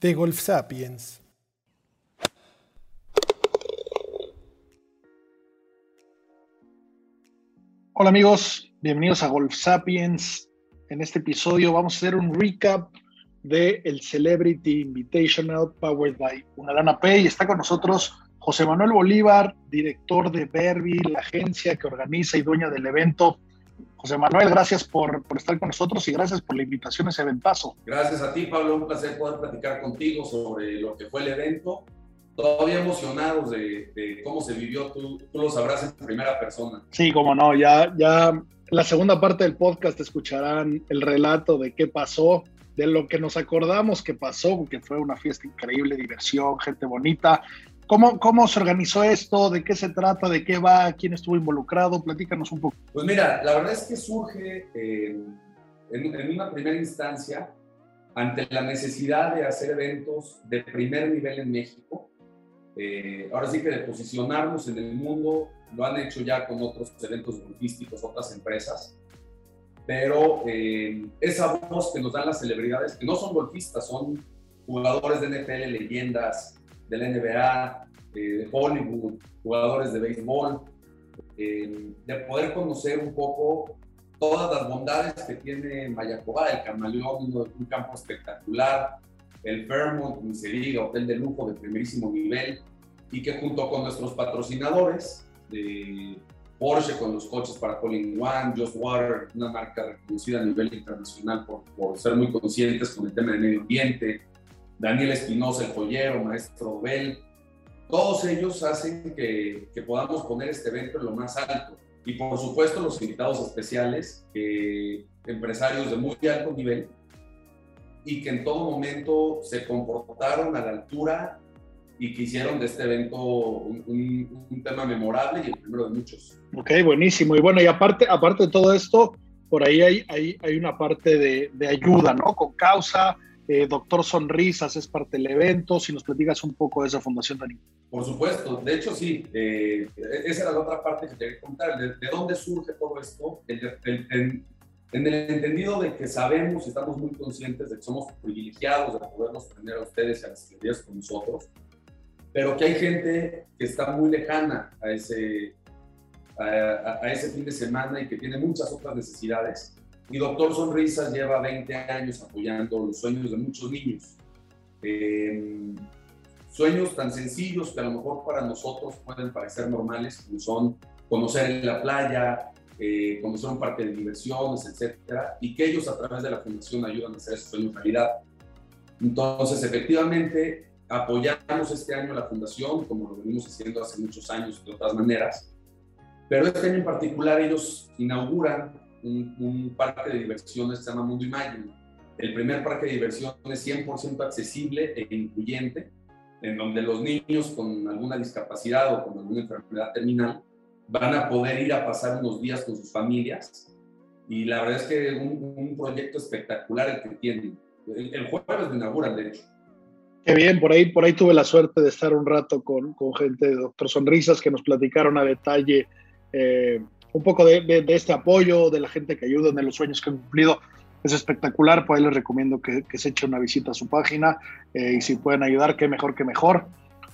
De Golf Sapiens. Hola amigos, bienvenidos a Golf Sapiens. En este episodio vamos a hacer un recap de el Celebrity Invitational Powered by Unalana Pay. Está con nosotros José Manuel Bolívar, director de Berby, la agencia que organiza y dueña del evento. José Manuel, gracias por, por, estar con nosotros y gracias por la invitación a ese eventazo. Gracias a ti, Pablo. Un placer poder platicar contigo sobre lo que fue el evento. Todavía emocionados de, de cómo se vivió, tú, tú, lo sabrás en primera persona. Sí, como no, ya, ya en la segunda parte del podcast escucharán el relato de qué pasó, de lo que nos acordamos que pasó, que fue una fiesta increíble, diversión, gente bonita. ¿Cómo, ¿Cómo se organizó esto? ¿De qué se trata? ¿De qué va? ¿Quién estuvo involucrado? Platícanos un poco. Pues mira, la verdad es que surge eh, en, en, una primera instancia ante la necesidad de hacer eventos de primer nivel en México. Eh, ahora sí que de posicionarnos en el mundo, lo han hecho ya con otros eventos golfísticos, otras empresas, pero eh, esa voz que nos dan las celebridades, que no son golfistas, son jugadores de NFL, leyendas, de la NBA, eh, de Hollywood, jugadores de béisbol, eh, de poder conocer un poco todas las bondades que tiene Mayacoba, el Camaleón, un campo espectacular, el Fairmont, mi se diga, hotel de lujo de primerísimo nivel, y que junto con nuestros patrocinadores, de Porsche con los coches para Colin One, Just Water, una marca reconocida a nivel internacional por, por ser muy conscientes con el tema del medio ambiente, Daniel Espinosa, el joyero, Maestro Bell, todos ellos hacen que, que, podamos poner este evento en lo más alto. Y por supuesto los invitados especiales, que, empresarios de muy alto nivel y que en todo momento se comportaron a la altura y que hicieron de este evento un, tema memorable y el primero de muchos. Ok, buenísimo. Y bueno, y aparte, aparte de todo esto, por ahí hay, hay, hay una parte de, de ayuda, ¿no? Con causa, eh, Doctor Sonrisas es parte del evento. Si nos platicas un poco de esa fundación, Dani. Por supuesto, de hecho sí, eh, esa era la otra parte que quería contar, de, de dónde surge todo esto, en el entendido de que sabemos, estamos muy conscientes de que somos privilegiados de podernos tener a ustedes y a las celebridades con nosotros, pero que hay gente que está muy lejana a ese, a, a ese fin de semana y que tiene muchas otras necesidades mi doctor Sonrisas lleva 20 años apoyando los sueños de muchos niños. Eh, sueños tan sencillos que a lo mejor para nosotros pueden parecer normales, como son conocer la playa, eh, conocer un parque de diversiones, etcétera, y que ellos a través de la fundación ayudan a hacer esos sueños realidad. Entonces, efectivamente, apoyamos este año a la fundación, como lo venimos haciendo hace muchos años de otras maneras, pero este año en particular ellos inauguran un, un, parque de diversiones que se llama Mundo Imagine. El primer parque de diversiones 100% accesible e incluyente, en donde los niños con alguna discapacidad o con alguna enfermedad terminal van a poder ir a pasar unos días con sus familias. Y la verdad es que un, un proyecto espectacular el que tienen. El, el jueves lo inauguran, de hecho. Qué bien, por ahí, por ahí tuve la suerte de estar un rato con, con gente de Doctor Sonrisas que nos platicaron a detalle eh, un poco de, de, de, este apoyo, de la gente que ayuda en los sueños que han cumplido. Es espectacular, por ahí les recomiendo que, que se eche una visita a su página eh, y si pueden ayudar, qué mejor que mejor.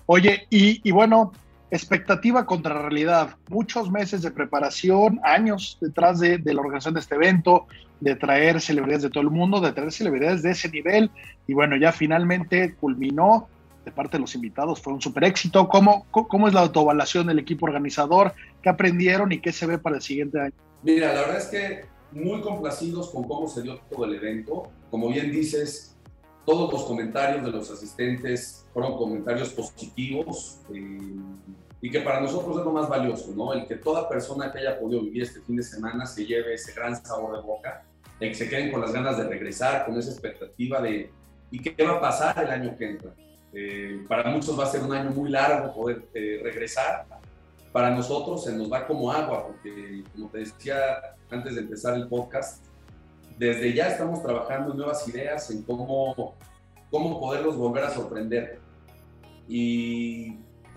Oye, y, y, bueno, expectativa contra realidad, muchos meses de preparación, años detrás de, de la organización de este evento, de traer celebridades de todo el mundo, de traer celebridades de ese nivel y bueno, ya finalmente culminó de parte de los invitados fue un super éxito. ¿Cómo, ¿Cómo es la autoevaluación del equipo organizador? ¿Qué aprendieron y qué se ve para el siguiente año? Mira, la verdad es que muy complacidos con cómo se dio todo el evento. Como bien dices, todos los comentarios de los asistentes fueron comentarios positivos. Eh, y que para nosotros es lo más valioso, ¿no? El que toda persona que haya podido vivir este fin de semana se lleve ese gran sabor de boca, el que se queden con las ganas de regresar, con esa expectativa de ¿y qué va a pasar el año que entra? Eh, para muchos va a ser un año muy largo poder eh, regresar. Para nosotros se nos va como agua, porque como te decía antes de empezar el podcast, desde ya estamos trabajando en nuevas ideas, en cómo, cómo poderlos volver a sorprender. Y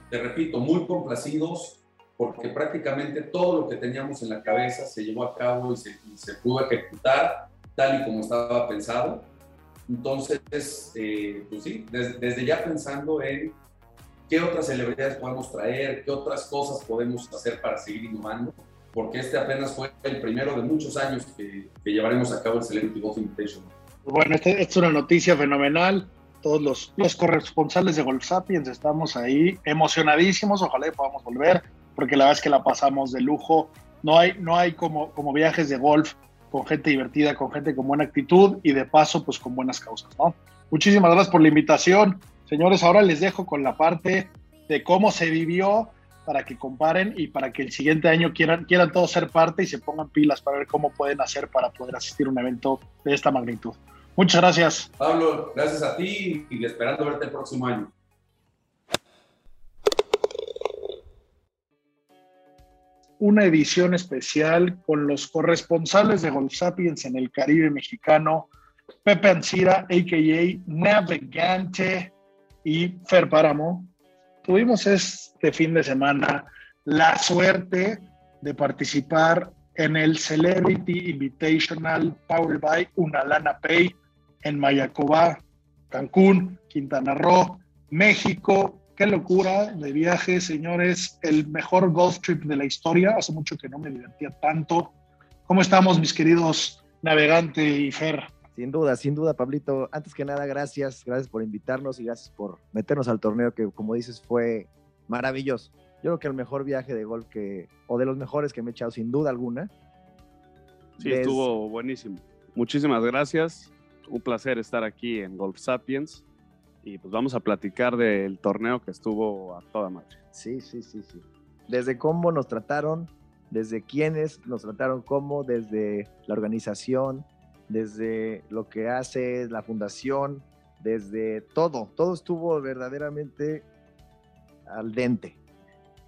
te repito, muy complacidos porque prácticamente todo lo que teníamos en la cabeza se llevó a cabo y se, se pudo ejecutar tal y como estaba pensado. Entonces, eh, pues sí, desde, ya pensando en qué otras celebridades podemos traer, qué otras cosas podemos hacer para seguir innovando, porque este apenas fue el primero de muchos años que, llevaremos a cabo el Celebrity Golf Invitation. Bueno, esta es una noticia fenomenal todos los, los corresponsales de Golf Sapiens estamos ahí emocionadísimos, ojalá podamos volver, porque la verdad es que la pasamos de lujo. No hay, no hay como, como viajes de golf con gente divertida, con gente con buena actitud y de paso, pues con buenas causas, ¿no? Muchísimas gracias por la invitación. Señores, ahora les dejo con la parte de cómo se vivió para que comparen y para que el siguiente año quieran, quieran todos ser parte y se pongan pilas para ver cómo pueden hacer para poder asistir a un evento de esta magnitud. Muchas gracias. Pablo, gracias a ti y esperando verte el próximo año. Una edición especial con los corresponsales de Golf Sapiens en el Caribe mexicano, Pepe Ancira, a.k.a. Navegante y Fer Páramo. Tuvimos este fin de semana la suerte de participar en el Celebrity Invitational Powered by Unalana Pay en Mayacobá, Cancún, Quintana Roo, México. Qué locura de viaje, señores. El mejor golf trip de la historia. Hace mucho que no me divertía tanto. ¿Cómo estamos, mis queridos navegante y Fer? Sin duda, sin duda, Pablito. Antes que nada, gracias. Gracias por invitarnos y gracias por meternos al torneo que, como dices, fue maravilloso. Yo creo que el mejor viaje de golf que, o de los mejores que me he echado, sin duda alguna. Sí, estuvo buenísimo. Muchísimas gracias un placer estar aquí en Golf Sapiens y pues vamos a platicar del torneo que estuvo a toda madre. Sí, sí, sí, sí. Desde cómo nos trataron, desde quiénes nos trataron cómo, desde la organización, desde lo que hace la fundación, desde todo, todo estuvo verdaderamente al dente.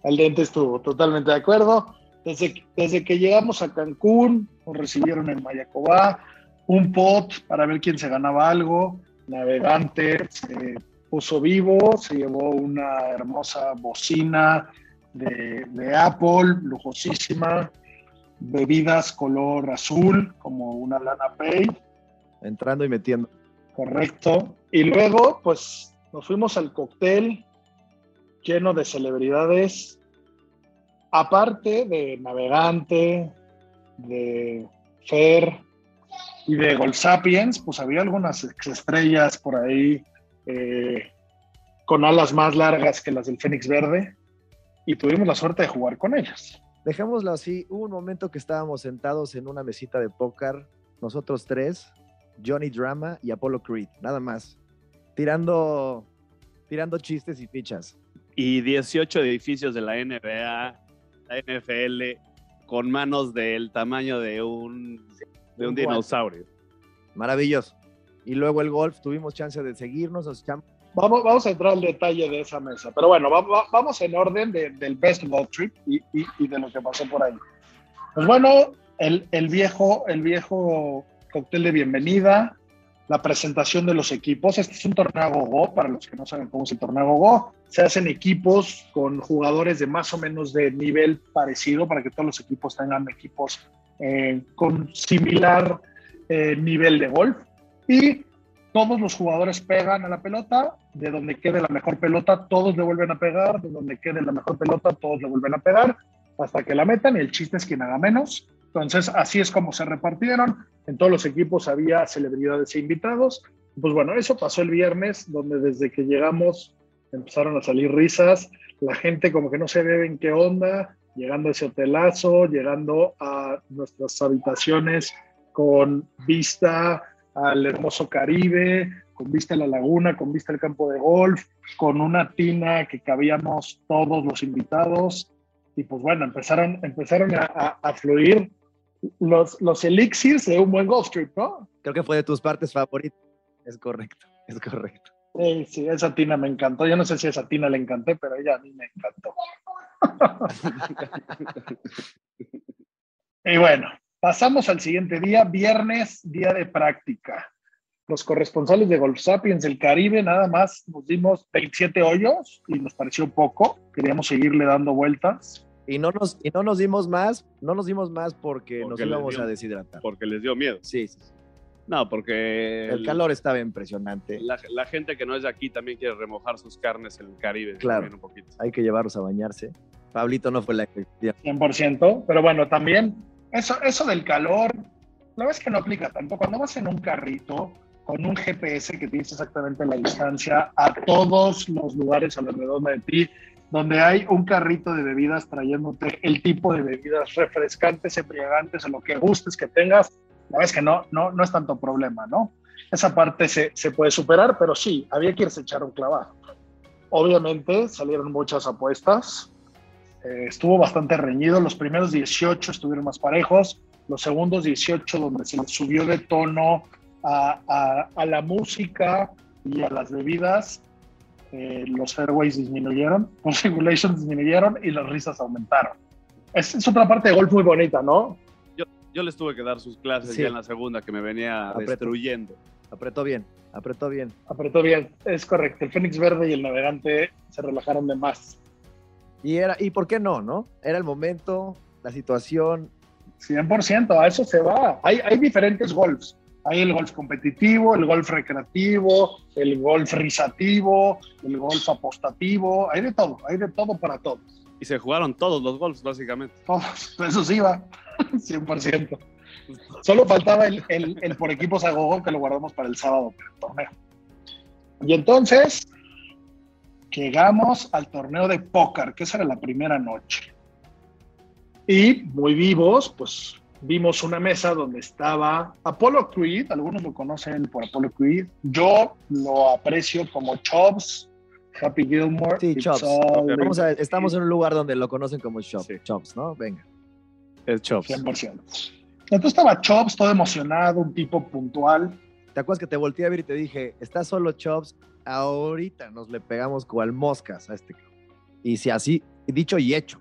Al dente estuvo, totalmente de acuerdo. Desde, desde que llegamos a Cancún, nos recibieron en Mayacobá, un pot para ver quién se ganaba algo. Navegante se puso vivo, se llevó una hermosa bocina de, Apple, lujosísima, bebidas color azul, como una lana pay. Entrando y metiendo. Correcto. Y luego, pues, nos fuimos al cóctel lleno de celebridades, aparte de Navegante, de Fer, y de Gold Sapiens, pues había algunas estrellas por ahí eh, con alas más largas que las del Fénix Verde y tuvimos la suerte de jugar con ellas. Dejémoslo así, hubo un momento que estábamos sentados en una mesita de póker, nosotros tres, Johnny Drama y Apollo Creed, nada más, tirando, tirando chistes y fichas. Y 18 edificios de la NBA, la NFL, con manos del tamaño de un de un dinosaurio. Maravilloso. Y luego el golf, tuvimos chance de seguirnos. Vamos, vamos a entrar al detalle de esa mesa. Pero bueno, vamos en orden del best golf trip y, de lo que pasó por ahí. Pues bueno, el, el, viejo, el viejo cóctel de bienvenida, la presentación de los equipos. Este es un torneo Go, para los que no saben cómo es el torneo Go. Se hacen equipos con jugadores de más o menos de nivel parecido para que todos los equipos tengan equipos eh, con similar eh, nivel de golf. Y todos los jugadores pegan a la pelota, de donde quede la mejor pelota, todos le vuelven a pegar, de donde quede la mejor pelota, todos le vuelven a pegar, hasta que la metan, y el chiste es quien haga menos. Entonces, así es como se repartieron. En todos los equipos había celebridades e invitados. Pues bueno, eso pasó el viernes, donde desde que llegamos empezaron a salir risas, la gente como que no se ve en qué onda, llegando a ese hotelazo, llegando a nuestras habitaciones con vista al hermoso Caribe, con vista a la laguna, con vista al campo de golf, con una tina que cabíamos todos los invitados. Y pues bueno, empezaron, empezaron a, a, fluir los, los elixirs de un buen golf trip, ¿no? Creo que fue de tus partes favoritas. Es correcto, es correcto. Sí, sí, esa tina me encantó. Yo no sé si a esa tina le encanté, pero ella a mí me encantó. Y bueno, pasamos al siguiente día, viernes, día de práctica. Los corresponsales de Golf Sapiens del Caribe nada más nos dimos 27 hoyos y nos pareció poco. Queríamos seguirle dando vueltas. Y no nos, y no nos dimos más, no nos dimos más porque, nos íbamos a deshidratar. Porque les dio miedo. Sí, sí. No, porque... El, calor estaba impresionante. La, gente que no es de aquí también quiere remojar sus carnes en el Caribe. Claro, un poquito. hay que llevarlos a bañarse. Pablito no fue la excepción. 100%, pero bueno, también eso, eso del calor, la vez que no aplica tanto. Cuando vas en un carrito con un GPS que tienes exactamente la distancia a todos los lugares alrededor de ti, donde hay un carrito de bebidas trayéndote el tipo de bebidas refrescantes, embriagantes, o lo que gustes que tengas, la vez que no, no, no es tanto problema, ¿no? Esa parte se, se puede superar, pero sí, había que irse echar un clavado. Obviamente salieron muchas apuestas, eh, estuvo bastante reñido, los primeros 18 estuvieron más parejos, los segundos 18 donde se subió de tono a, a, la música y a las bebidas, eh, los fairways disminuyeron, los regulations disminuyeron y las risas aumentaron. Es, es otra parte de golf muy bonita, ¿no? Yo les tuve que dar sus clases ya en la segunda que me venía destruyendo. Apretó bien, apretó bien. Apretó bien, es correcto. El Fénix Verde y el Navegante se relajaron de más. Y, era, ¿Y por qué no, no? Era el momento, la situación. 100%, a eso se va. Hay, hay diferentes golfs. Hay el golf competitivo, el golf recreativo, el golf risativo, el golf apostativo. Hay de todo, hay de todo para todos. Y se jugaron todos los golfs, básicamente. Todos, eso sí va. 100%. Solo faltaba el, el, por equipos a gogo que lo guardamos para el sábado, el torneo. Y entonces llegamos al torneo de póker, que esa era la primera noche. Y muy vivos, pues vimos una mesa donde estaba Apollo Creed, algunos lo conocen por Apollo Creed. Yo lo aprecio como Chops, Happy Gilmore. Sí, Chops. Vamos a ver, estamos en un lugar donde lo conocen como Chops, Chops ¿no? Venga. Es Chops. 100%. Entonces estaba Chops, todo emocionado, un tipo puntual. ¿Te acuerdas que te volteé a ver y te dije, está solo Chops? Ahorita nos le pegamos cual moscas a este. Y si así, dicho y hecho.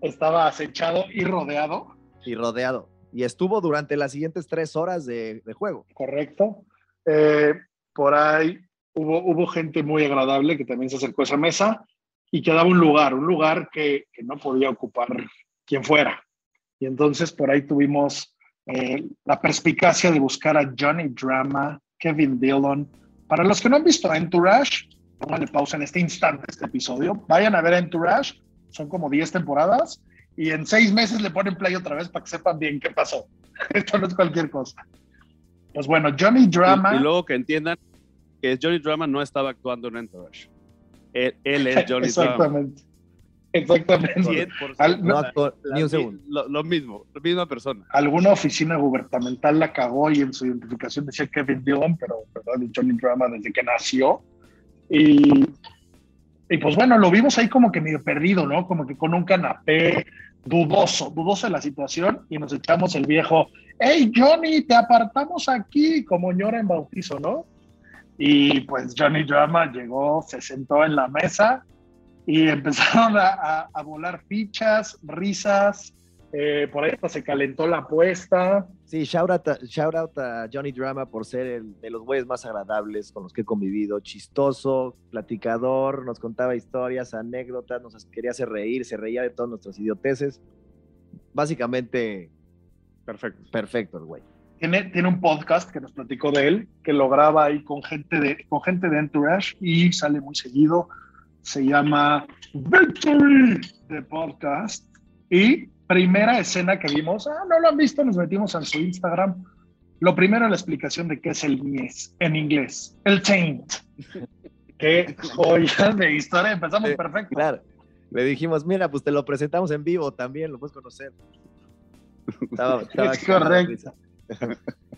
Estaba acechado y rodeado. Y rodeado. Y estuvo durante las siguientes tres horas de, juego. Correcto. Eh, por ahí hubo, hubo gente muy agradable que también se acercó a esa mesa y quedaba un lugar, un lugar que, que no podía ocupar quien fuera. Y entonces por ahí tuvimos eh, la perspicacia de buscar a Johnny Drama, Kevin Dillon. Para los que no han visto Entourage, pónganle pausa en este instante este episodio. Vayan a ver Entourage, son como 10 temporadas y en seis meses le ponen play otra vez para que sepan bien qué pasó. Esto no es cualquier cosa. Pues bueno, Johnny Drama. Y, luego que entiendan que Johnny Drama no estaba actuando en Entourage. Él, él es Johnny Exactamente. Exactamente. No ni un segundo. Lo, mismo, la misma persona. Alguna oficina gubernamental la cagó y en su identificación decía Kevin Dillon, pero perdón, Johnny Drama desde que nació. Y, y pues bueno, lo vimos ahí como que medio perdido, ¿no? Como que con un canapé dudoso, dudoso de la situación y nos echamos el viejo, hey Johnny, te apartamos aquí como ñora en bautizo, ¿no? Y pues Johnny Drama llegó, se sentó en la mesa y empezaron a, volar fichas, risas, eh, por ahí hasta se calentó la apuesta. Sí, shout out, a, shout out a Johnny Drama por ser el de los güeyes más agradables con los que he convivido, chistoso, platicador, nos contaba historias, anécdotas, nos quería hacer reír, se reía de todas nuestras idioteces. Básicamente, perfecto. Perfecto el güey. Tiene, tiene un podcast que nos platicó de él, que lo graba ahí con gente de, con gente de Entourage y sale muy seguido se llama Victory de podcast. Y primera escena que vimos, ah, no lo han visto, nos metimos en su Instagram. Lo primero, la explicación de qué es el mies en inglés, el taint. Qué joya de historia, empezamos perfecto. Claro, le dijimos, mira, pues te lo presentamos en vivo también, lo puedes conocer. Estaba, es correcto.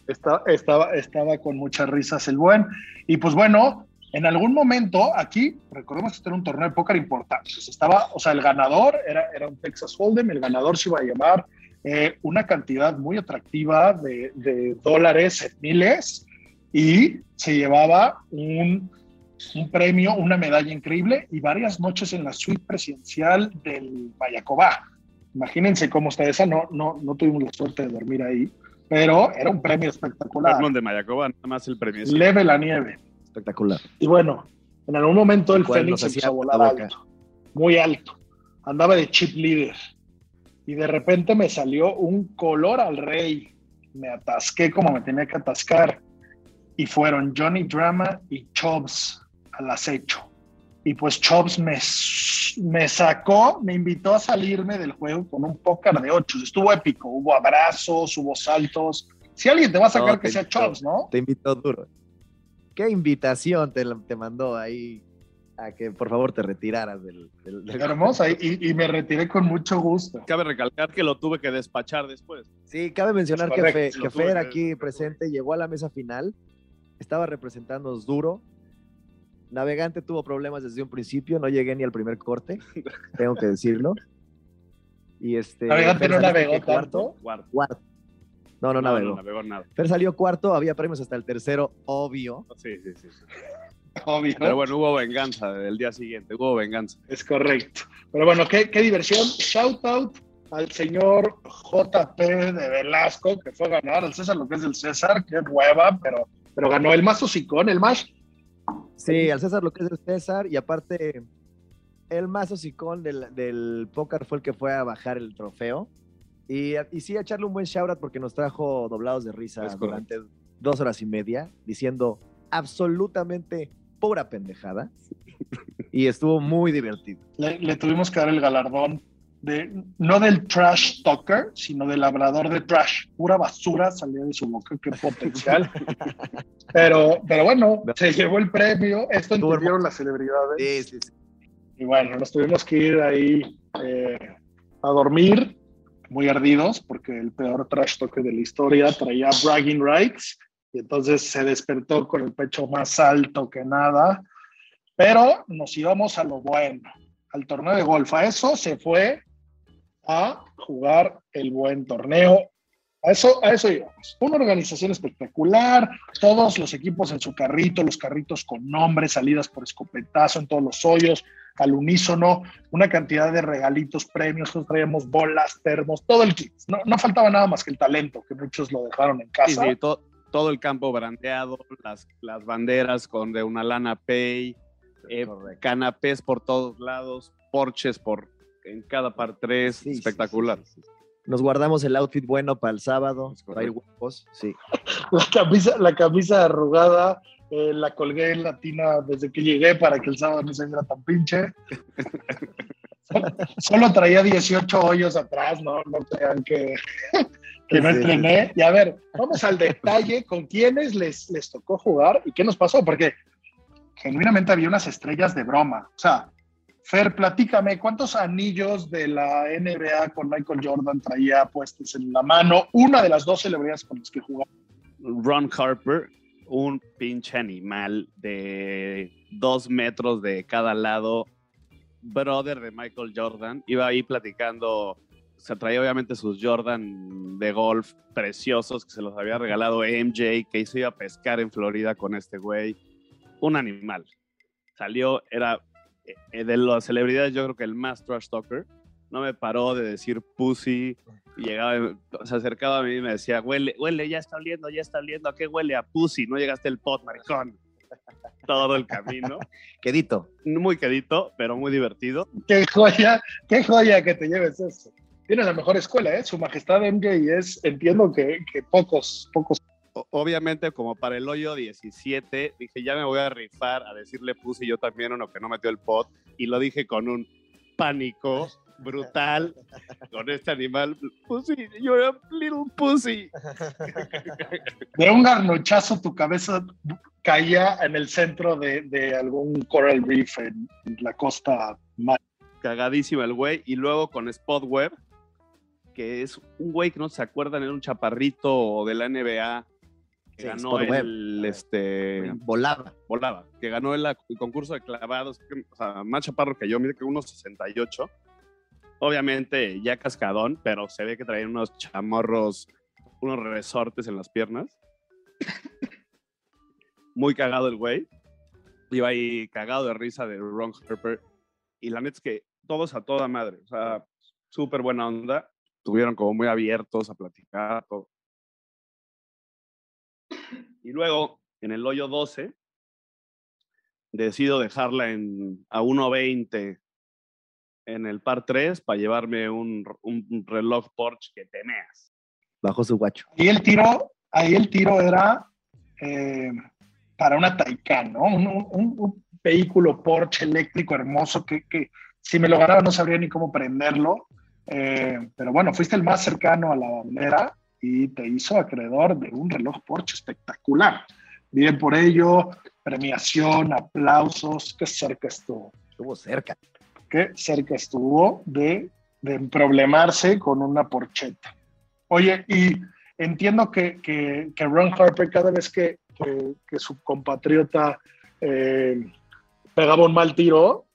Estaba, estaba, estaba con muchas risas el buen. Y pues bueno, en algún momento aquí, recordemos que este era un torneo de póker importante. Estaba, o sea, el ganador era, era un Texas Hold'em, el ganador se iba a llamar eh, una cantidad muy atractiva de, de dólares en miles y se llevaba un, un, premio, una medalla increíble y varias noches en la suite presidencial del Mayacobá. Imagínense cómo está esa, no, no, no tuvimos la suerte de dormir ahí, pero era un premio espectacular. de Mayacobá, nada más el premio. Leve la nieve. Espectacular. Y bueno, en algún momento el Fénix empezó a volar alto, muy alto. Andaba de chip leader. Y de repente me salió un color al rey. Me atasqué como me tenía que atascar. Y fueron Johnny Drama y Chubbs al acecho. Y pues Chubbs me, me sacó, me invitó a salirme del juego con un póker de ocho. Estuvo épico. Hubo abrazos, hubo saltos. Si alguien te va a sacar no, que sea Chubbs, ¿no? Te invitó duro qué invitación te, te, mandó ahí a que por favor te retiraras del... del, del... Hermosa, y, y, me retiré con mucho gusto. Cabe recalcar que lo tuve que despachar después. Sí, cabe mencionar que, Fe, que Fer aquí presente llegó a la mesa final, estaba representándonos duro. Navegante tuvo problemas desde un principio, no llegué ni al primer corte, tengo que decirlo. Y este, Navegante no navegó cuarto, cuarto. cuarto. No, no, No, navegó. no navegó nada. Fer salió cuarto, había premios hasta el tercero, obvio. Sí, sí, sí. sí. Obvio. Pero bueno, hubo venganza el día siguiente, hubo venganza. Es correcto. Pero bueno, qué, qué diversión. Shout out al señor JP de Velasco, que fue a ganar al César lo que es del César, qué hueva, pero, pero ganó el más hocicón, el más. Sí, al César lo que es el César, y aparte, el más hocicón del, del póker fue el que fue a bajar el trofeo. Y, y sí, a echarle un buen shout out porque nos trajo doblados de risa Es correcto. durante dos horas y media, diciendo absolutamente pura pendejada. Y estuvo muy divertido. Le, le tuvimos que dar el galardón de, no del trash talker, sino del labrador de trash. Pura basura salía de su boca, qué potencial. pero, pero bueno, se llevó el premio. Esto Estuvo entendieron las celebridades. Sí, sí, sí. Y bueno, nos tuvimos que ir ahí eh, a dormir, muy ardidos, porque el peor trash talker de la historia traía bragging rights, y entonces se despertó con el pecho más alto que nada. Pero nos íbamos a lo bueno, al torneo de golf. A eso se fue a jugar el buen torneo. A eso, a eso íbamos. Una organización espectacular, todos los equipos en su carrito, los carritos con nombres, salidas por escopetazo en todos los hoyos, al unísono, una cantidad de regalitos, premios, nosotros traíamos bolas, termos, todo el kit. No, no faltaba nada más que el talento, que muchos lo dejaron en casa. sí, to- todo el campo brandeado, las, las banderas con de una lana pay, eh, canapés por todos lados, porches por en cada par tres, Sí, espectacular. sí, sí, sí. Nos guardamos el outfit bueno para el sábado, para ir guapos. Sí. La camisa, la camisa arrugada, eh, la colgué en la tina desde que llegué para que el sábado no se viera tan pinche. Solo- Solo traía 18 hoyos atrás, no, no crean que, que no Sí, entrené. Y a ver, vamos al detalle con quiénes les, les tocó jugar y qué nos pasó, porque genuinamente había unas estrellas de broma. O sea, Fer, platícame, ¿cuántos anillos de la NBA con Michael Jordan traía puestos en la mano? Una de las dos celebridades con las que jugaba. Ron Harper, un pinche animal de dos metros de cada lado, brother de Michael Jordan, iba ahí platicando, se traía obviamente sus Jordan de golf preciosos que se los había regalado MJ, que hizo ir a pescar en Florida con este güey, un animal. Salió, era eh, de las celebridades yo creo que el más trash talker, no me paró de decir pussy, llegaba, se acercaba a mí y me decía, huele, huele, ya está oliendo, ya está oliendo, ¿a qué huele? A pussy, no llegaste el pot, maricón. Todo el camino. Quedito. Muy quedito, pero muy divertido. Qué joya, qué joya que te lleves eso. Tiene la mejor escuela, ¿eh? Su majestad MJ es, entiendo que, que pocos, pocos. O- obviamente, como para el hoyo 17, dije, ya me voy a rifar a decirle pussy yo también uno que no metió el pot. Y lo dije con un pánico brutal con este animal. Pussy, you're a little pussy. De un garnochazo tu cabeza caía en el centro de, de algún coral reef en, en la costa. mar. cagadísimo el güey. Y luego con Spot Web, que es un güey que no se acuerdan, era un chaparrito de la NBA que Sí, ganó Spot Web. el, este, Volaba. volaba, que ganó el, el concurso de clavados, o sea, más chaparro que yo, mide que unos 68. Obviamente ya cascadón, pero se ve que traía unos chamorros, unos resortes en las piernas. Muy cagado el güey. Iba ahí cagado de risa de Ron Harper. Y la neta es que todos a toda madre, o sea, súper buena onda. Estuvieron como muy abiertos a platicar, todo. Y luego, en el hoyo 12, decido dejarla en, a 1.20 en el par 3 para llevarme un, un- reloj Porsche que temeas. Bajo su guacho. Ahí el tiro, ahí el tiro era eh, para una Taycan, ¿no? Un, un- un vehículo Porsche eléctrico hermoso que, que si me lo ganaba no sabría ni cómo prenderlo. Eh, pero bueno, fuiste el más cercano a la bandera y te hizo acreedor de un reloj Porsche espectacular. Bien por ello, premiación, aplausos, qué cerca estuvo, Estuvo cerca. Qué cerca estuvo de, de problemarse con una porcheta. Oye, y entiendo que, que, que Ron Harper cada vez que, que- que su compatriota eh, pegaba un mal tiro,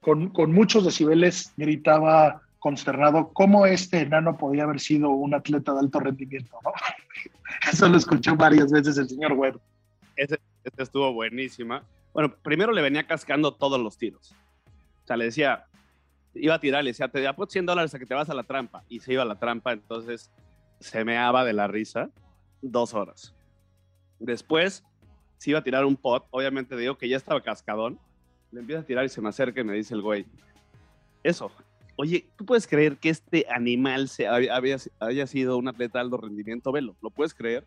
con, con muchos decibeles gritaba consternado cómo este enano podía haber sido un atleta de alto rendimiento. Eso lo escuchó varias veces el señor Webb. Esta estuvo buenísima. Bueno, primero le venía cascando todos los tiros. Sea, le decía, iba a tirar, le decía, te apuesto 100 dólares a que te vas a la trampa. Y se iba a la trampa, entonces se meaba de la risa dos horas. Después se iba a tirar un pot, obviamente digo que ya estaba cascadón. Le empieza a tirar y se me acerca y me dice el güey, eso, oye, ¿tú puedes creer que este animal se, había, había- haya sido un atleta de alto rendimiento? Velo, ¿lo puedes creer?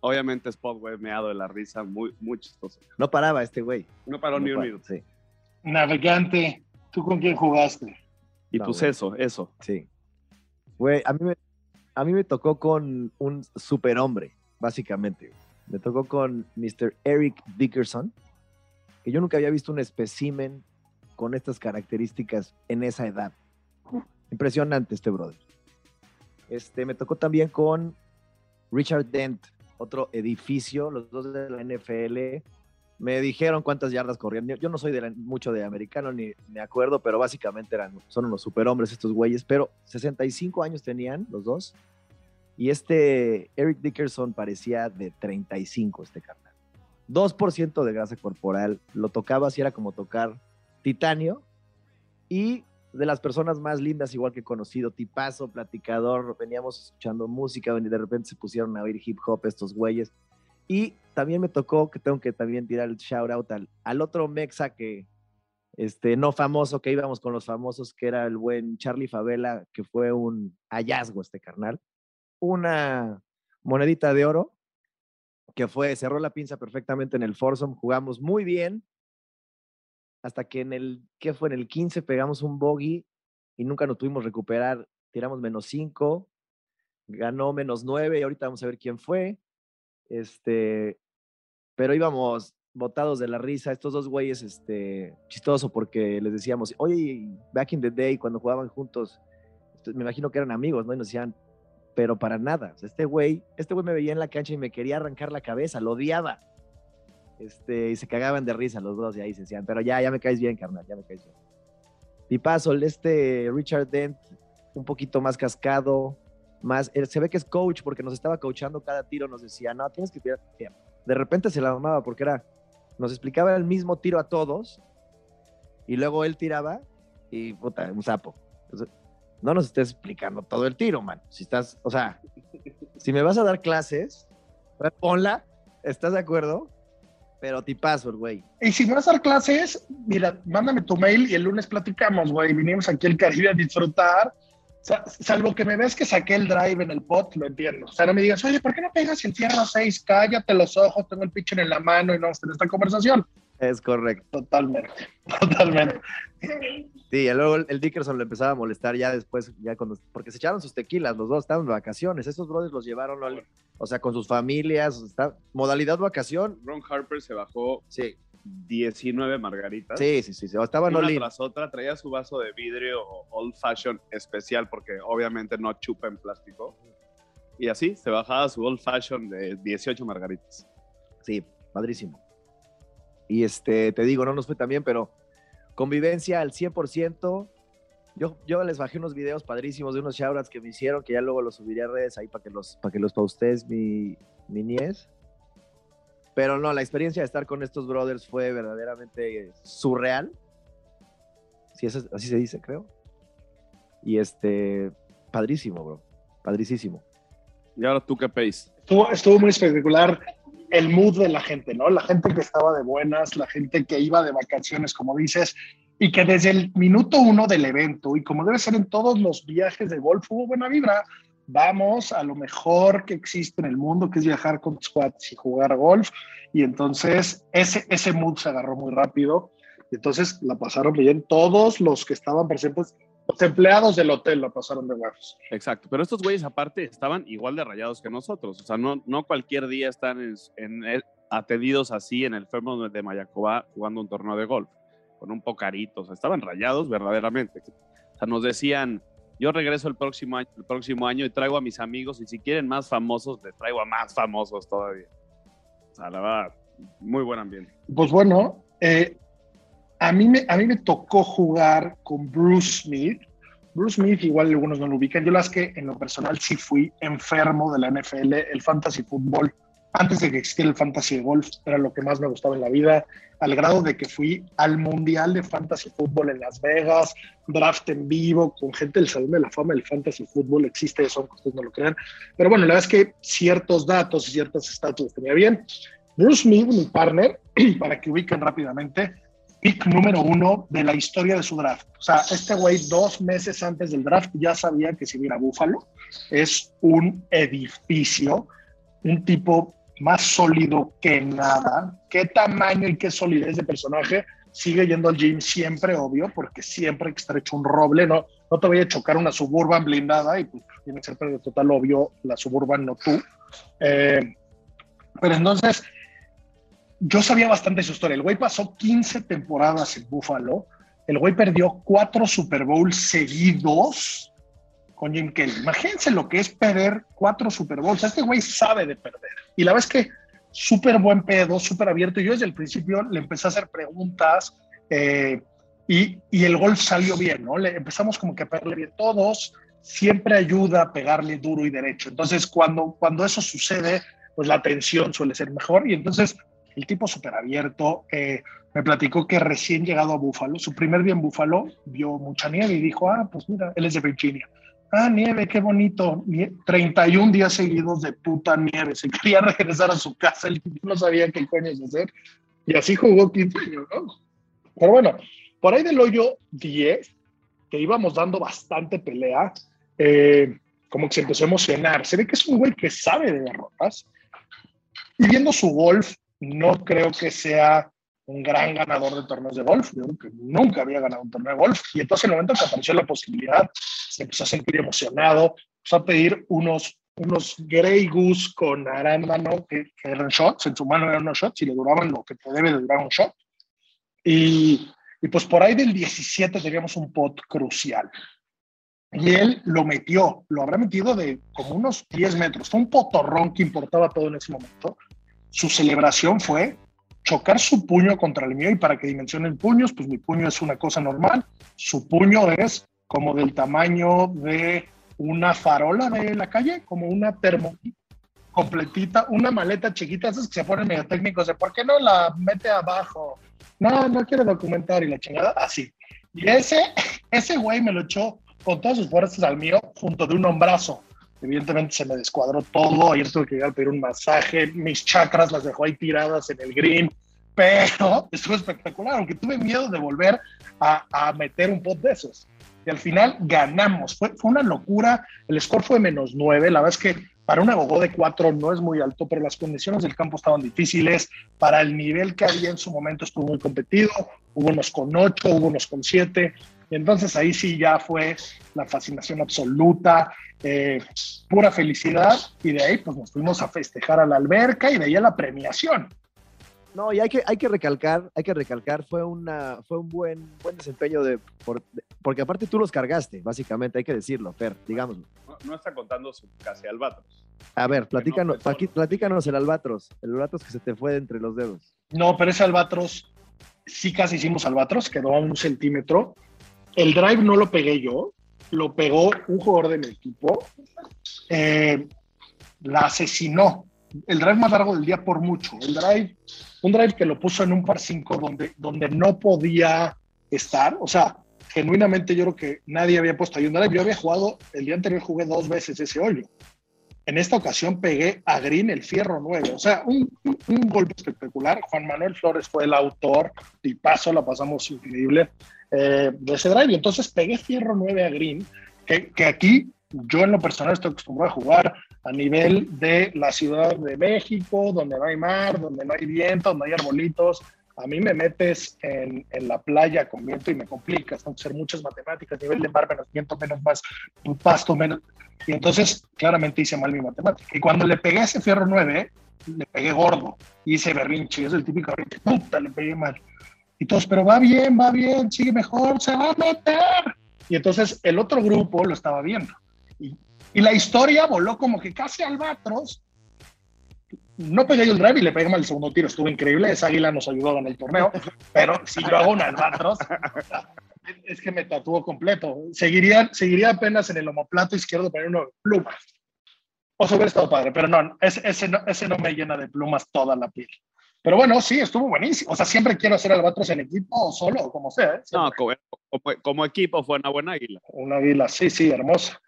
Obviamente Spot, güey, meado de la risa, muy, muy chistoso. No paraba este güey. No paró No ni un minuto. Sí, Navegante, ¿tú con quién jugaste? Y No, pues güey. eso, eso. sí. Güey, a mí me, a mí me tocó con un superhombre, básicamente. Me tocó con Mr. Eric Dickerson, que yo nunca había visto un espécimen con estas características en esa edad. Impresionante este brother. Este, me tocó también con Richard Dent, otro edificio, los dos de la NFL. Me dijeron cuántas yardas corrían. Yo, no soy de la- mucho de americano ni me acuerdo, pero básicamente eran, son unos superhombres estos güeyes. Pero 65 años tenían los dos. Y este Eric Dickerson parecía de 35, este carnal. 2% de grasa corporal. Lo tocaba así, era como tocar titanio. Y de las personas más lindas, igual que conocido, tipazo, platicador. Veníamos escuchando música, y de repente se pusieron a oír hip hop estos güeyes. Y también me tocó que tengo que también tirar el shout out al, otro mexa que, este, no famoso, que íbamos con los famosos, que era el buen Charlie Favela, que fue un hallazgo este carnal. Una monedita de oro que fue, cerró la pinza perfectamente en el foursome, jugamos muy bien, hasta que en el, ¿qué fue? En el 15 pegamos un bogey y nunca nos pudimos recuperar, tiramos menos 5, ganó menos 9 y ahorita vamos a ver quién fue. Este, pero íbamos botados de la risa, estos dos güeyes, este, chistoso porque les decíamos, oye, back in the day, cuando jugaban juntos, este, me imagino que eran amigos, ¿no? Y nos decían, pero para nada, este güey, este güey me veía en la cancha y me quería arrancar la cabeza, lo odiaba. Este, y se cagaban de risa los dos y ahí se decían, pero ya, ya me caes bien, carnal, ya me caes bien. Y paso, este Richard Dent, un poquito más cascado, más, él- se ve que es coach porque nos estaba coachando cada tiro, nos decía, no, tienes que tirar. bien". De repente se la mamaba porque era, nos explicaba el mismo tiro a todos y luego él tiraba y puta, un sapo. No nos estés explicando todo el tiro, man. Si estás, o sea, si me vas a dar clases, ponla, ¿estás de acuerdo? Pero tipazo el güey. Y si me vas a dar clases, mira, mándame tu mail y el lunes platicamos, güey. Vinimos aquí al Caribe a disfrutar. Salvo que me ves que saqué el drive en el pot, lo entiendo. O sea, no me digas, oye, ¿por qué no pegas el tierra 6? Cállate los ojos, tengo el pitcher en la mano y no vamos a tener esta conversación. Es correcto. Totalmente, totalmente. Sí, y luego el, el Dickerson lo empezaba a molestar ya después, ya cuando, porque se echaron sus tequilas, los dos estaban de vacaciones, esos brothers los llevaron, al- o sea, con sus familias, está, modalidad vacación, Ron Harper se bajó sí, 19 margaritas. sí, sí, sí, sí, estaban una tras otra, traía su vaso de vidrio old fashion especial porque obviamente no chupa en plástico. y así se bajaba su old fashion de 18 margaritas. Sí, padrísimo. Y este, te digo, no nos fue tan bien, pero convivencia al 100%. Yo, yo les bajé unos videos padrísimos de unos shoutouts que me hicieron, que ya luego los subiré a redes ahí para que los, para que los paustes mi, mi niez. Pero no, la experiencia de estar con estos brothers fue verdaderamente surreal. Sí, eso- así se dice, creo. Y este, padrísimo, bro. Padricísimo. Y ahora tú qué pace. Estuvo, estuvo muy espectacular el mood de la gente, ¿no? La gente que estaba de buenas, la gente que iba de vacaciones, como dices, y que desde el minuto uno del evento, y como debe ser en todos los viajes de golf, hubo buena vibra. Vamos a lo mejor que existe en el mundo, que es viajar con tus cuates y jugar golf. Y entonces ese, ese mood se agarró muy rápido. Y entonces la pasaron bien. Todos los que estaban presentes, los empleados del hotel la pasaron de huevos. Exacto, pero estos güeyes aparte estaban igual de rayados que nosotros, o sea, no, no cualquier día están eh, atendidos así en el Fairmont de Mayacoba jugando un torneo de golf, con un pocarito, o sea, estaban rayados verdaderamente. O sea, nos decían, yo regreso el próximo año, el próximo año y traigo a mis amigos y si quieren más famosos, les traigo a más famosos todavía. O la verdad, muy buen ambiente. Pues bueno, eh, a, mí me, a mí me tocó jugar con Bruce Smith. Bruce Smith, igual algunos no lo ubican. Yo las que en lo personal sí fui enfermo de la NFL, el fantasy fútbol. Antes de que existiera el fantasy de golf, era lo que más me gustaba en la vida, al grado de que fui al Mundial de Fantasy Fútbol en Las Vegas, draft en vivo, con gente del Salón de la Fama del Fantasy Fútbol. Existe eso, aunque ustedes no lo crean. Pero bueno, la verdad es que ciertos datos y ciertos estatus los tenía bien. Bruce Smith, mi partner, para que ubiquen rápidamente, pick número uno de la historia de su draft. O sea, este güey dos meses antes del draft ya sabía que si viera Búfalo es un edificio, un tipo más sólido que nada. Qué tamaño y qué solidez de personaje. Sigue yendo al gym siempre, obvio, porque siempre hecho un roble, no, no te voy a chocar una suburban blindada y pues tiene que ser pérdida total, obvio, la suburban, no tú. Eh, pero entonces, yo sabía bastante su historia. El güey pasó 15 temporadas en Buffalo. El güey perdió cuatro Super Bowls seguidos con Jim Kelly. Imagínense lo que es perder cuatro Super Bowls. Este güey sabe de perder. Y la vez que súper buen pedo, súper abierto. Yo desde el principio le empecé a hacer preguntas eh, y, y, el golf salió bien, ¿no? Le empezamos como que a pegarle bien todos. Siempre ayuda a pegarle duro y derecho. Entonces, cuando, cuando eso sucede, pues la atención suele ser mejor. Y entonces el tipo súper abierto, eh, me platicó que recién llegado a Búfalo, su primer día en Búfalo, vio mucha nieve y dijo, ah, pues mira, él es de Virginia. Ah, nieve, qué bonito. Nie 31 días seguidos de puta nieve. Se quería regresar a su casa, él no sabía qué coño hacer. Y así jugó 15 años, ¿no? Pero bueno, por ahí del hoyo 10, que íbamos dando bastante pelea, eh, como que se empezó a emocionar. Se ve que es un güey que sabe de derrotas. Y viendo su golf, no creo que sea un gran ganador de torneos de golf. Que nunca había ganado un torneo de golf. Y entonces, en el momento que apareció la posibilidad, se empezó a sentir emocionado. Empezó a pedir unos, unos Grey Goose con arándano, que, que eran shots. En su mano eran unos shots y le duraban lo que te debe de durar un shot. Y, y pues por ahí del 17 teníamos un pot crucial. Y él lo metió, lo habrá metido de como unos 10 metros. Fue un potorrón que importaba todo en ese momento. Su celebración fue chocar su puño contra el mío y para que dimensionen puños, pues mi puño es una cosa normal. Su puño es como del tamaño de una farola de la calle, como una termo completita, una maleta chiquita, esas que se ponen medio técnicos de por qué no la mete abajo. No, no quiere documentar y la chingada, así. Y ese, ese güey me lo echó con todas sus fuerzas al mío, junto de un hombrazo. Evidentemente se me descuadró todo, ayer tuve que llegar a pedir un masaje, mis chakras las dejó ahí tiradas en el green, pero estuvo espectacular, aunque tuve miedo de volver a, a meter un pot de esos. Y al final ganamos, fue, fue una locura, el score fue menos nueve, la verdad es que para una gogó de cuatro no es muy alto, pero las condiciones del campo estaban difíciles, para el nivel que había en su momento estuvo muy competido, hubo unos con ocho, hubo unos con siete, y entonces ahí sí ya fue la fascinación absoluta, eh, pura felicidad, y de ahí pues nos fuimos a festejar a la alberca y de ahí a la premiación. No, y hay que, hay que recalcar, hay que recalcar, fue, una, fue un buen, buen desempeño de, por, de, porque aparte tú los cargaste, básicamente, hay que decirlo, Fer, digámoslo. No, no está contando su casi albatros. A ver, platícanos, Paqui- platícanos el albatros, el albatros que se te fue de entre los dedos. No, pero ese albatros, sí casi hicimos albatros, quedó a un centímetro. El drive no lo pegué yo, lo pegó un jugador de mi equipo. Eh, la asesinó. El drive más largo del día por mucho. El drive, un drive que lo puso en un par 5 donde, donde no podía estar. O sea, genuinamente yo creo que nadie había puesto ahí un drive. Yo había jugado, el día anterior jugué dos veces ese hoyo. En esta ocasión pegué a Green el fierro 9. O sea, un, un- golpe espectacular. Juan Manuel Flores fue el autor. Y paso, la pasamos increíble eh, de ese drive. Entonces pegué fierro 9 a Green, que, que aquí yo en lo personal estoy acostumbrado a jugar a nivel de la Ciudad de México, donde no hay mar, donde no hay viento, donde hay arbolitos. A mí me metes en, en la playa con viento y me complicas. Tengo que hacer muchas matemáticas, nivel de mar menos viento, menos más pasto, menos. Y entonces claramente hice mal mi matemática. Y cuando le pegué a ese fierro 9, le pegué gordo. Hice berrinche. Es el típico berrinche. Puta, le pegué mal. Y todos, pero va bien, va bien, sigue mejor, se va a meter. Y entonces el otro grupo lo estaba viendo. Y, y la historia voló como que casi albatros. No pegué yo el drive y le pegué mal el segundo tiro. Estuvo increíble. Esa águila nos ayudó en el torneo. Pero si yo hago un albatros, es que me tatuó completo. Seguiría, seguiría apenas en el homoplato izquierdo para uno de plumas. O hubiera estado padre, pero no, ese, ese no, ese no me llena de plumas toda la piel. Pero bueno, sí, estuvo buenísimo. O sea, siempre quiero hacer albatros en equipo o solo, como sea. ¿eh? No, como- como equipo fue una buena águila. Una águila, sí, sí, hermosa.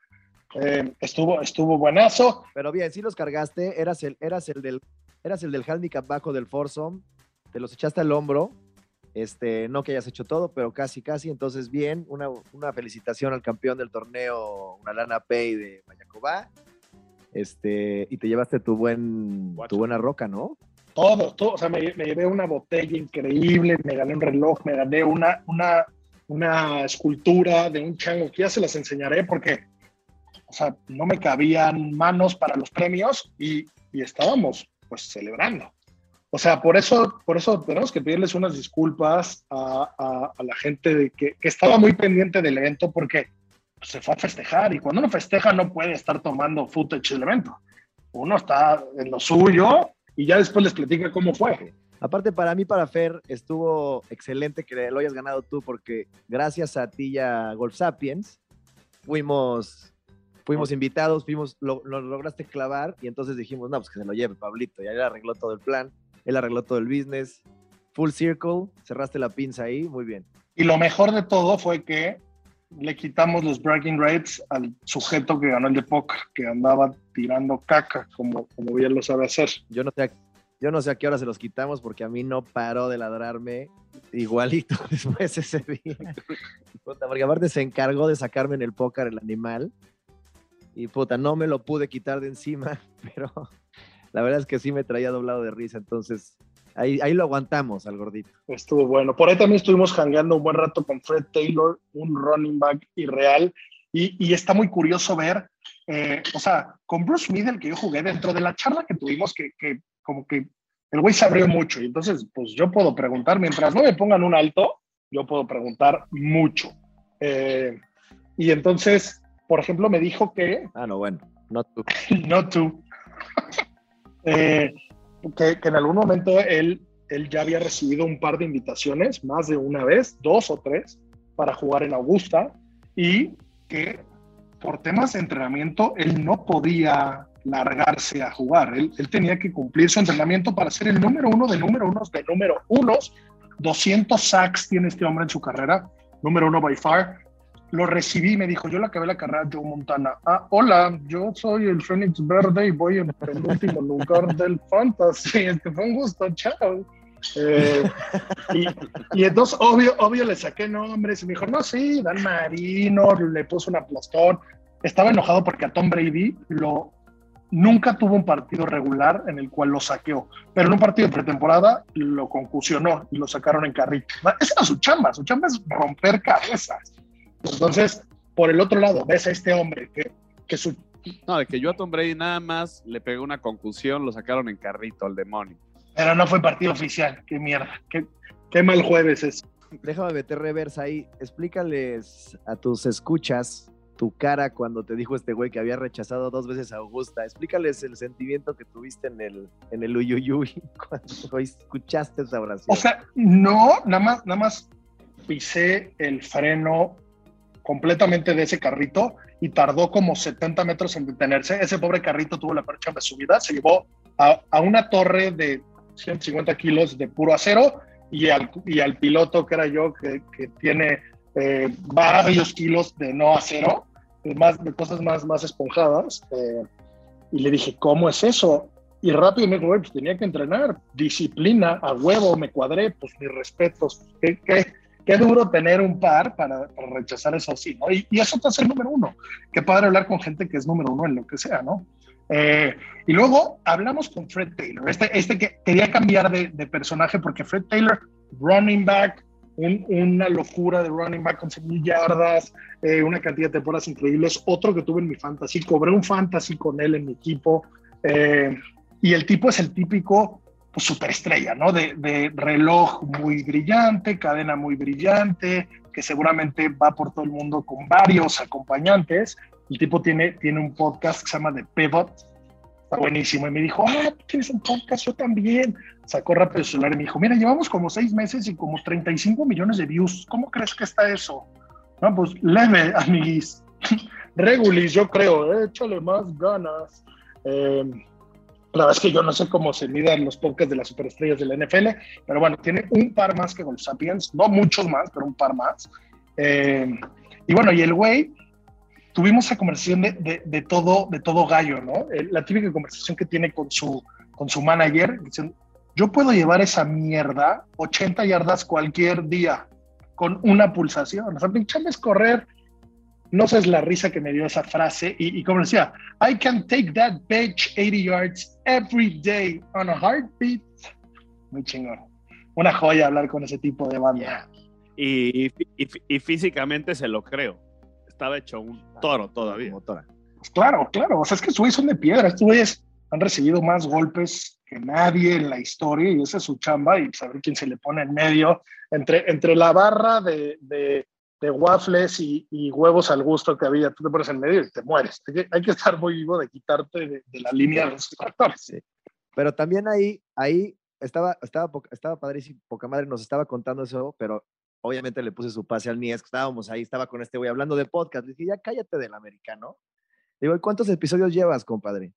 Eh, estuvo, estuvo buenazo. Pero bien, sí los cargaste, eras el, eras el del, eras el del handicap bajo del foursome, te los echaste al hombro, este, no que hayas hecho todo, pero casi, casi, entonces bien, una, una felicitación al campeón del torneo, una lana pay de Mayacobá, este, y te llevaste tu buen, tu buena roca, ¿no? Todo, todo. O sea, me, me llevé una botella increíble, me gané un reloj, me gané una, una, una escultura de un chango que ya se las enseñaré porque, sea, no me cabían manos para los premios y, y estábamos pues celebrando. O sea, por eso, por eso tenemos que pedirles unas disculpas a, a- la gente de que, que estaba muy pendiente del evento porque se fue a festejar y cuando uno festeja no puede estar tomando footage del evento. Uno está en lo suyo y ya después les platica cómo fue. Aparte, para mí, para Fer, estuvo excelente que lo hayas ganado tú, porque gracias a ti y a Golf Sapiens, fuimos, fuimos invitados, fuimos, lo, lo lograste clavar, y entonces dijimos, no, pues que se lo lleve Pablito, y él arregló todo el plan, él arregló todo el business, full circle, cerraste la pinza ahí, muy bien. Y lo mejor de todo fue que le quitamos los bragging rights al sujeto que ganó el de póker, que andaba tirando caca, como, como bien lo sabe hacer. Yo no sé, a, yo no sé a qué hora se los quitamos, porque a mí no paró de ladrarme igualito después ese día. Porque aparte se encargó de sacarme en el póker el animal. Y puta, no me lo pude quitar de encima, pero la verdad es que sí me traía doblado de risa. Entonces, ahí, ahí lo aguantamos al gordito. Estuvo bueno. Por ahí también estuvimos jangueando un buen rato con Fred Taylor, un running back irreal. Y, y está muy curioso ver, eh, o sea, con Bruce Middle, que yo jugué dentro de la charla que tuvimos, que, que como que el güey se abrió mucho. Y entonces, pues yo puedo preguntar, mientras no me pongan un alto, yo puedo preguntar mucho. Eh, y entonces, por ejemplo, me dijo que Ah, no, bueno, no tú. no tú. Eh, que, que en algún momento él, él ya había recibido un par de invitaciones, más de una vez, dos o tres, para jugar en Augusta, y que por temas de entrenamiento él no podía largarse a jugar. Él, él tenía que cumplir su entrenamiento para ser el número uno de número unos de número unos. 200 sacks tiene este hombre en su carrera, número uno by far. Lo recibí, me dijo, yo le acabé la carrera Joe Montana. Ah, hola, yo soy el Phoenix Verde y voy en el último lugar del Fantasy. Este fue un gusto, chao. Eh, y, y entonces, obvio, obvio, le saqué nombres y me dijo, no, sí, Dan Marino, le puso un aplastón. Estaba enojado porque a Tom Brady lo, nunca tuvo un partido regular en el cual lo saqueó, pero en un partido de pretemporada lo concusionó y lo sacaron en carrito. Esa era su chamba, su chamba es romper cabezas. Entonces, por el otro lado, ves a este hombre que, que su... No, de que yo a Tom Brady nada más le pegó una concusión, lo sacaron en carrito al demonio. Pero no fue partido oficial, qué mierda, qué, qué mal jueves es. Déjame meter reversa ahí. Explícales a tus escuchas tu cara cuando te dijo este güey que había rechazado dos veces a Augusta. Explícales el sentimiento que tuviste en el, en el Uyuyuy cuando escuchaste esa oración. O sea, no, nada más, nada más pisé el freno completamente de ese carrito y tardó como 70 metros en detenerse. Ese pobre carrito tuvo la percha de subida, se llevó a, a, una torre de 150 kilos de puro acero y al, y al piloto que era yo, que, que tiene eh, varios kilos de no acero, de, más, de cosas más, más esponjadas. Eh, y le dije, ¿cómo es eso? Y rápido me dijo, pues tenía que entrenar, disciplina, a huevo, me cuadré, pues mis respetos. ¿Qué, qué, qué duro tener un par para, para rechazar eso así, ¿no? Y, y, eso te hace el número uno. Qué padre hablar con gente que es número uno en lo que sea, ¿no? Eh, y luego hablamos con Fred Taylor, este, este que quería cambiar de, de personaje porque Fred Taylor, running back, un, una locura de running back con 100 yardas, eh, una cantidad de temporadas increíbles. Otro que tuve en mi fantasy, cobré un fantasy con él en mi equipo. Eh, y el tipo es el típico pues, superestrella, ¿no? De, de, reloj muy brillante, cadena muy brillante, que seguramente va por todo el mundo con varios acompañantes. El tipo tiene, tiene un podcast que se llama The Pivot, está buenísimo. Y me dijo, ah, tienes un podcast, yo también. Sacó rápido el celular y me dijo, mira, llevamos como seis meses y como 35 millones de views. ¿Cómo crees que está eso? No, pues leve, amiguis. Regulis, yo creo, échale más ganas. Eh, la verdad es que yo no sé cómo se midan los podcasts de las superestrellas de la NFL, pero bueno, tiene un par más que Golf Sapiens, no muchos más, pero un par más. Eh, y bueno, y el güey, tuvimos esa conversación de, de, de, todo, de todo gallo, ¿no? La típica conversación que tiene con su, con su manager, diciendo, yo puedo llevar esa mierda 80 yardas cualquier día con una pulsación. O sea, mi chamba es correr. No sé, es la risa que me dio esa frase. Y, y como decía, I can take that bitch 80 yards every day on a heartbeat. Muy chingón. Una joya hablar con ese tipo de banda. Yeah. Y, y, y, físicamente se lo creo. Estaba hecho un toro todavía. Pues claro, claro. O sea, es que estos güeyes son de piedra. Estos güeyes han recibido más golpes que nadie en la historia y esa es su chamba y saber quién se le pone en medio entre, entre la barra de, de, de waffles y, y, huevos al gusto que había, tú te pones en medio y te mueres. Hay que, hay que estar muy vivo de quitarte de, la línea de los factores. Pero también ahí, ahí estaba, estaba, estaba padrísimo, poca madre nos estaba contando eso, pero obviamente le puse su pase al que estábamos ahí, estaba con este güey hablando de podcast. Le dije, ya cállate del americano. Digo, ¿cuántos episodios llevas, compadre?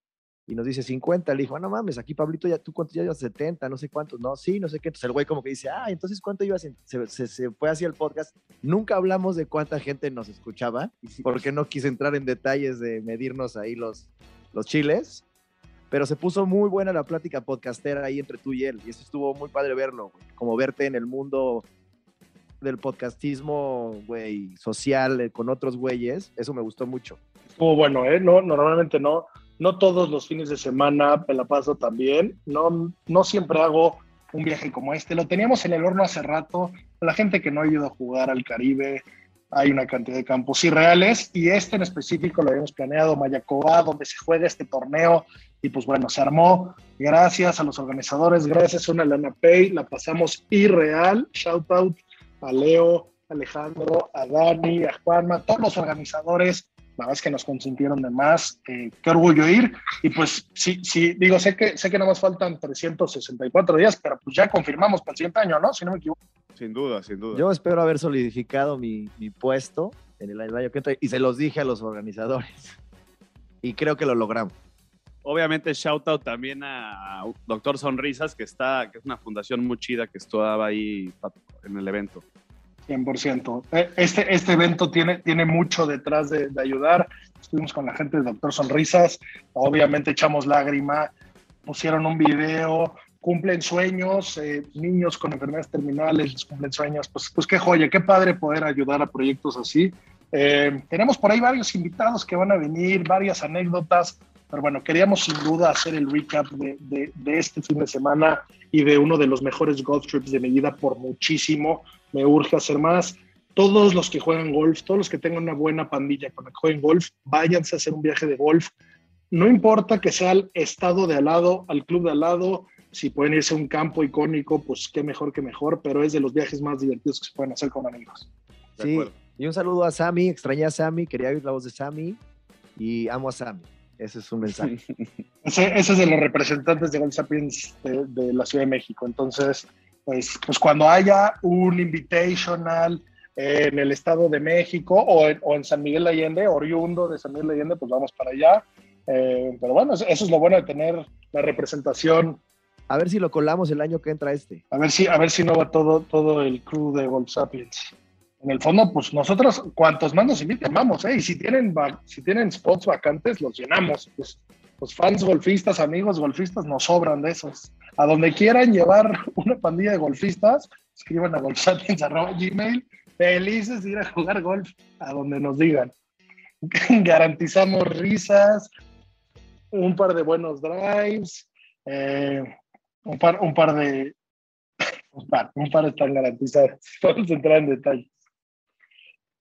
Y nos dice 50. Le dijo, ah, no mames, aquí Pablito, ya tú cuántos ya llevas 70, no sé cuántos. No, sí, no sé qué. Entonces el güey como que dice, ah, entonces cuánto ibas. Se, se, se, fue hacia el podcast. Nunca hablamos de cuánta gente nos escuchaba, porque no quise entrar en detalles de medirnos ahí los, los chiles. Pero se puso muy buena la plática podcastera ahí entre tú y él. Y eso estuvo muy padre verlo, güey. Como verte en el mundo del podcastismo, güey, social, eh, con otros güeyes. Eso me gustó mucho. Estuvo bueno, ¿eh? No, normalmente no no todos los fines de semana me la paso también. No, no siempre hago un viaje como este. Lo teníamos en el horno hace rato. La gente que no ha ido a jugar al Caribe, hay una cantidad de campos irreales y este en específico lo habíamos planeado, Mayacoba, donde se juega este torneo. Y pues bueno, se armó. Gracias a los organizadores, gracias a una Lana Pay, la pasamos irreal. Shout out a Leo, Alejandro, a Dani, a Juanma, todos los organizadores la verdad es que nos consintieron de más. Eh, qué orgullo ir. Y pues sí, sí, digo, sé que, sé que nada más faltan 364 días, pero pues ya confirmamos para el siguiente año, ¿no? Si no me equivoco. Sin duda, sin duda. Yo espero haber solidificado mi, mi puesto en el año que entra y se los dije a los organizadores. Y creo que lo logramos. Obviamente, shout out también a Doctor Sonrisas, que está, que es una fundación muy chida que estaba ahí en el evento. 100%. Este, este evento tiene, tiene mucho detrás de, de, ayudar. Estuvimos con la gente de Doctor Sonrisas, obviamente echamos lágrima, pusieron un video, cumplen sueños, eh, niños con enfermedades terminales, les cumplen sueños, pues, pues qué joya, qué padre poder ayudar a proyectos así. Eh, tenemos por ahí varios invitados que van a venir, varias anécdotas, pero bueno, queríamos sin duda hacer el recap de, de, de este fin de semana y de uno de los mejores golf trips de mi vida por muchísimo me urge hacer más. Todos los que juegan golf, todos los que tengan una buena pandilla con la que jueguen golf, váyanse a hacer un viaje de golf. No importa que sea el estado de al lado, al club de al lado, si pueden irse a un campo icónico, pues qué mejor que mejor, pero es de los viajes más divertidos que se pueden hacer con amigos. Sí, Y un saludo a Sammy, extrañé a Sammy, quería oír la voz de Sammy y amo a Sammy. Ese es un mensaje. Ese, ese es de los representantes de Gold Sapiens de, de la Ciudad de México. Entonces, pues, pues cuando haya un invitational en el Estado de México o en, o en San Miguel de Allende, oriundo de San Miguel de Allende, pues vamos para allá. Eh, pero bueno, eso es lo bueno de tener la representación. A ver si lo colamos el año que entra este. A ver si, a ver si no va todo, todo el crew de Gold Sapiens. En el fondo, pues nosotros, cuantos más nos inviten, vamos, ¿eh? Y si tienen, si tienen spots vacantes, los llenamos. Pues, los fans golfistas, amigos golfistas, nos sobran de esos. A donde quieran llevar una pandilla de golfistas, escriban a golfsapiens.gmail. Felices de ir a jugar golf a donde nos digan. Garantizamos risas, un par de buenos drives, eh, un, par, un par de. Un par, un par están garantizados. Vamos a entrar en detalles.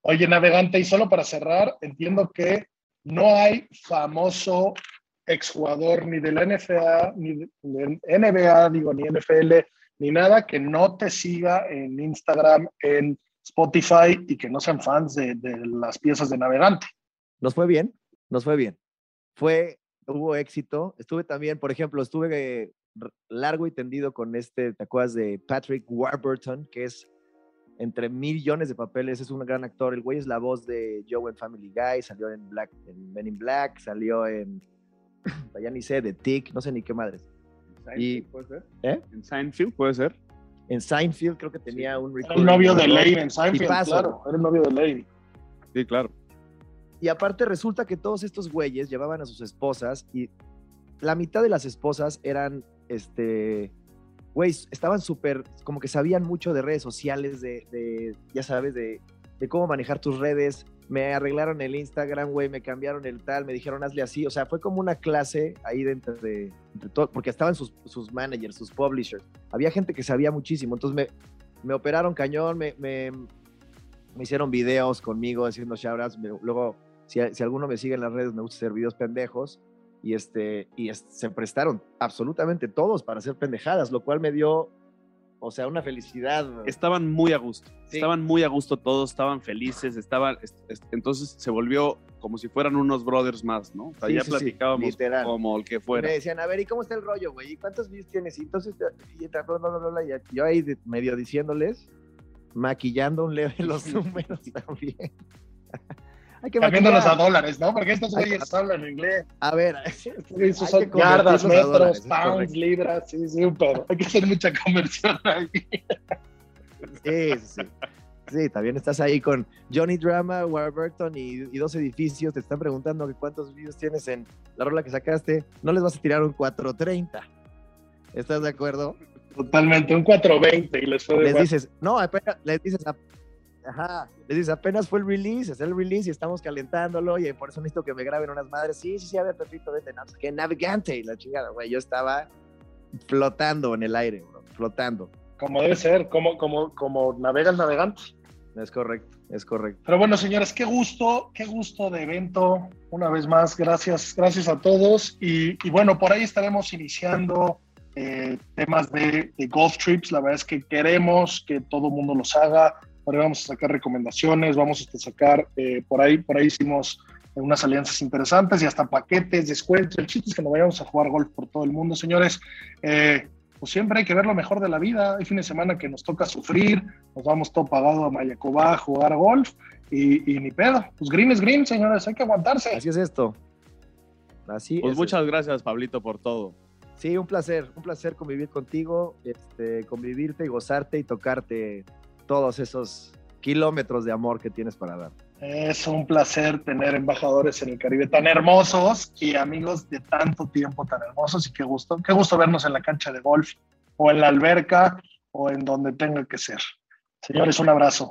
Oye, navegante, y solo para cerrar, entiendo que no hay famoso exjugador ni de la NFA, ni de NBA, digo, ni NFL, ni nada que no te siga en Instagram, en Spotify y que no sean fans de, de las piezas de navegante. Nos fue bien, nos fue bien. Fue, hubo éxito. Estuve también, por ejemplo, estuve eh, largo y tendido con este, ¿te acuerdas de Patrick Warburton, que es entre millones de papeles, es un gran actor. El güey es la voz de Joe en Family Guy, salió en Black, en Men in Black, salió en, ya ni sé, de Tick, no sé ni qué madres. Y- ¿Puede ser? ¿Eh? ¿En Seinfeld puede ser? En Seinfeld creo que tenía un Era el novio de recurring Lane en Seinfeld, Tipazo. claro, era el novio de Lane. Sí, claro. Y aparte resulta que todos estos güeyes llevaban a sus esposas y la mitad de las esposas eran, este, güey, estaban súper, como que sabían mucho de redes sociales, de, de, ya sabes, de, de cómo manejar tus redes. Me arreglaron el Instagram, güey, me cambiaron el tal, me dijeron hazle así. O sea, fue como una clase ahí dentro de, todo, porque estaban sus, sus managers, sus publishers. Había gente que sabía muchísimo. Entonces me, me operaron cañón, me, me, hicieron videos conmigo haciendo shoutouts. Luego, si, si alguno me sigue en las redes, me gusta hacer videos pendejos. Y, este, y se prestaron absolutamente todos para hacer pendejadas, lo cual me dio, o sea, una felicidad. Estaban muy a gusto. Sí. Estaban muy a gusto todos, estaban felices, estaban. est- est- entonces se volvió como si fueran unos brothers más, ¿no? O sea, Sí, ya sí, platicábamos literal. como el que Y fuera. me decían, a ver, ¿y cómo está el rollo, güey? ¿Y cuántos views tienes? Y entonces, y bla, bla, bla, bla, bla, y yo ahí de- medio diciéndoles, maquillando un leve los números también. Cambiándolos a dólares, ¿no? Porque estos güeyes hablan inglés. A ver, Esos Hay son yardas, metros, dólares, es pounds, libras, sí, sí, un pedo. Hay que hacer mucha conversión ahí. Sí, sí. Sí, también estás ahí con Johnny Drama, Warburton y, y dos edificios. Te están preguntando que cuántos videos tienes en la rola que sacaste. No les vas a tirar un 430. ¿Estás de acuerdo? Totalmente, un 420 y les Les dices, no, apenas, les dices, ajá, les dices, apenas fue el release, es el release y estamos calentándolo y por eso necesito que me graben unas madres. Sí, sí, sí, a ver, Pepito, vete, no, que navegante y la chingada, güey. Yo estaba flotando en el aire, bro, flotando. Como debe ser, como, como, como navega el navegante. Es correcto, es correcto. Pero bueno, señores, qué gusto, qué gusto de evento. Una vez más, gracias, gracias a todos. Y, y bueno, por ahí estaremos iniciando eh, temas de, de golf trips. La verdad es que queremos que todo el mundo los haga. Por ahí vamos a sacar recomendaciones, vamos a sacar, eh, por ahí, por ahí hicimos unas alianzas interesantes y hasta paquetes, descuentos. El chiste es que nos vayamos a jugar golf por todo el mundo, señores. Eh, pues siempre hay que ver lo mejor de la vida. Hay fines de semana que nos toca sufrir, nos vamos todo pagado a Mayacobá a jugar golf y, y ni pedo. Pues green es green, señores, hay que aguantarse. Así es esto. Así Pues es. muchas gracias, Pablito, por todo. Sí, un placer, un placer convivir contigo, este, convivirte y gozarte y tocarte todos esos kilómetros de amor que tienes para dar. Es un placer tener embajadores en el Caribe tan hermosos y amigos de tanto tiempo tan hermosos y qué gusto, qué gusto vernos en la cancha de golf o en la alberca o en donde tenga que ser. Señores, un abrazo.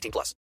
18 plus.